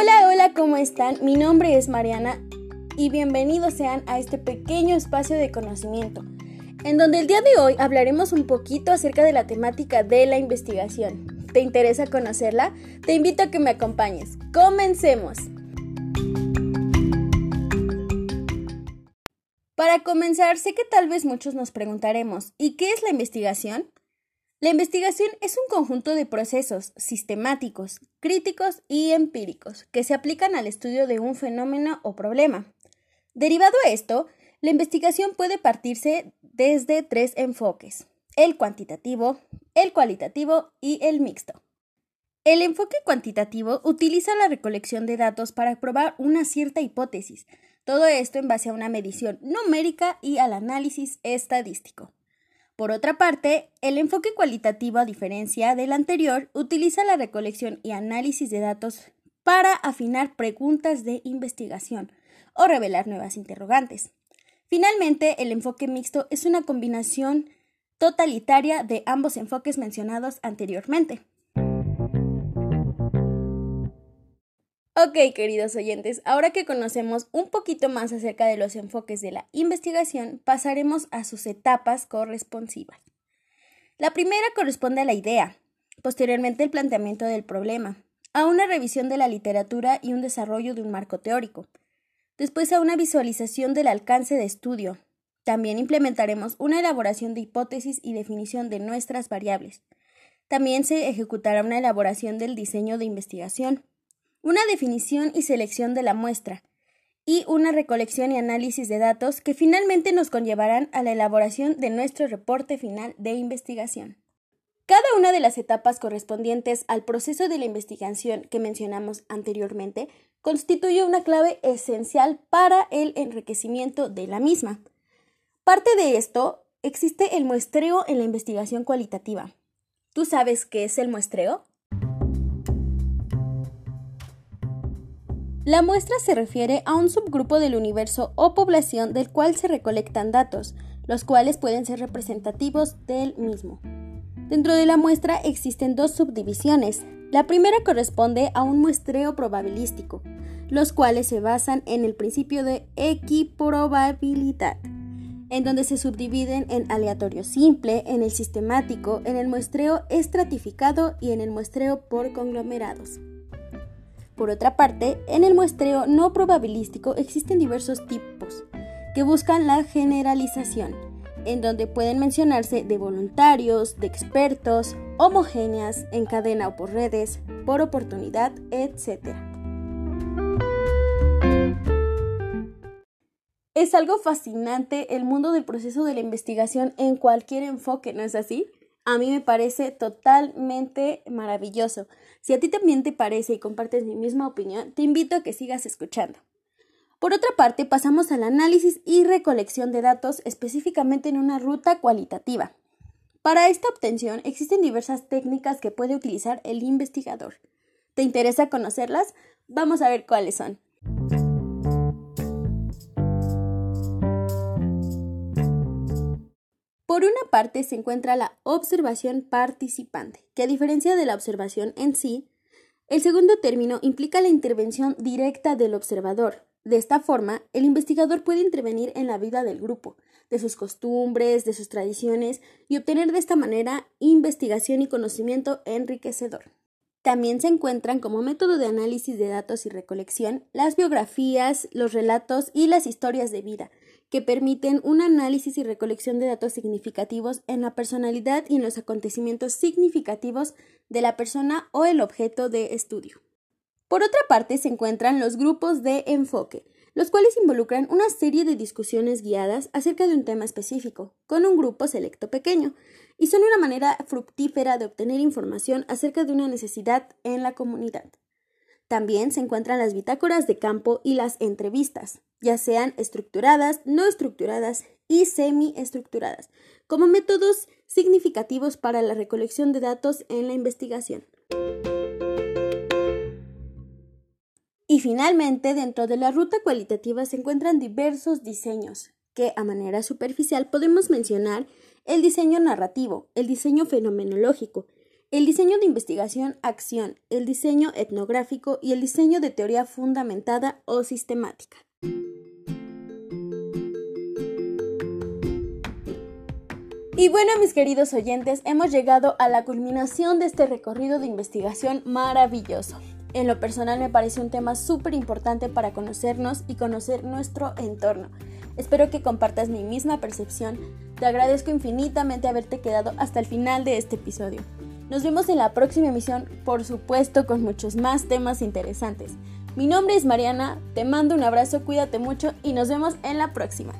Hola, hola, ¿cómo están? Mi nombre es Mariana y bienvenidos sean a este pequeño espacio de conocimiento, en donde el día de hoy hablaremos un poquito acerca de la temática de la investigación. ¿Te interesa conocerla? Te invito a que me acompañes. Comencemos. Para comenzar, sé que tal vez muchos nos preguntaremos, ¿y qué es la investigación? La investigación es un conjunto de procesos sistemáticos, críticos y empíricos que se aplican al estudio de un fenómeno o problema. Derivado a esto, la investigación puede partirse desde tres enfoques, el cuantitativo, el cualitativo y el mixto. El enfoque cuantitativo utiliza la recolección de datos para probar una cierta hipótesis, todo esto en base a una medición numérica y al análisis estadístico. Por otra parte, el enfoque cualitativo, a diferencia del anterior, utiliza la recolección y análisis de datos para afinar preguntas de investigación o revelar nuevas interrogantes. Finalmente, el enfoque mixto es una combinación totalitaria de ambos enfoques mencionados anteriormente. Ok, queridos oyentes, ahora que conocemos un poquito más acerca de los enfoques de la investigación, pasaremos a sus etapas corresponsivas. La primera corresponde a la idea, posteriormente el planteamiento del problema, a una revisión de la literatura y un desarrollo de un marco teórico, después a una visualización del alcance de estudio. También implementaremos una elaboración de hipótesis y definición de nuestras variables. También se ejecutará una elaboración del diseño de investigación una definición y selección de la muestra, y una recolección y análisis de datos que finalmente nos conllevarán a la elaboración de nuestro reporte final de investigación. Cada una de las etapas correspondientes al proceso de la investigación que mencionamos anteriormente constituye una clave esencial para el enriquecimiento de la misma. Parte de esto existe el muestreo en la investigación cualitativa. ¿Tú sabes qué es el muestreo? La muestra se refiere a un subgrupo del universo o población del cual se recolectan datos, los cuales pueden ser representativos del mismo. Dentro de la muestra existen dos subdivisiones. La primera corresponde a un muestreo probabilístico, los cuales se basan en el principio de equiprobabilidad, en donde se subdividen en aleatorio simple, en el sistemático, en el muestreo estratificado y en el muestreo por conglomerados. Por otra parte, en el muestreo no probabilístico existen diversos tipos que buscan la generalización, en donde pueden mencionarse de voluntarios, de expertos, homogéneas, en cadena o por redes, por oportunidad, etc. Es algo fascinante el mundo del proceso de la investigación en cualquier enfoque, ¿no es así? A mí me parece totalmente maravilloso. Si a ti también te parece y compartes mi misma opinión, te invito a que sigas escuchando. Por otra parte, pasamos al análisis y recolección de datos específicamente en una ruta cualitativa. Para esta obtención existen diversas técnicas que puede utilizar el investigador. ¿Te interesa conocerlas? Vamos a ver cuáles son. Por una parte se encuentra la observación participante, que a diferencia de la observación en sí, el segundo término implica la intervención directa del observador. De esta forma, el investigador puede intervenir en la vida del grupo, de sus costumbres, de sus tradiciones, y obtener de esta manera investigación y conocimiento enriquecedor. También se encuentran como método de análisis de datos y recolección las biografías, los relatos y las historias de vida, que permiten un análisis y recolección de datos significativos en la personalidad y en los acontecimientos significativos de la persona o el objeto de estudio. Por otra parte, se encuentran los grupos de enfoque, los cuales involucran una serie de discusiones guiadas acerca de un tema específico, con un grupo selecto pequeño, y son una manera fructífera de obtener información acerca de una necesidad en la comunidad. También se encuentran las bitácoras de campo y las entrevistas, ya sean estructuradas, no estructuradas y semi-estructuradas, como métodos significativos para la recolección de datos en la investigación. Y finalmente, dentro de la ruta cualitativa se encuentran diversos diseños, que a manera superficial podemos mencionar el diseño narrativo, el diseño fenomenológico, el diseño de investigación, acción, el diseño etnográfico y el diseño de teoría fundamentada o sistemática. Y bueno, mis queridos oyentes, hemos llegado a la culminación de este recorrido de investigación maravilloso. En lo personal me parece un tema súper importante para conocernos y conocer nuestro entorno. Espero que compartas mi misma percepción. Te agradezco infinitamente haberte quedado hasta el final de este episodio. Nos vemos en la próxima emisión, por supuesto con muchos más temas interesantes. Mi nombre es Mariana, te mando un abrazo, cuídate mucho y nos vemos en la próxima.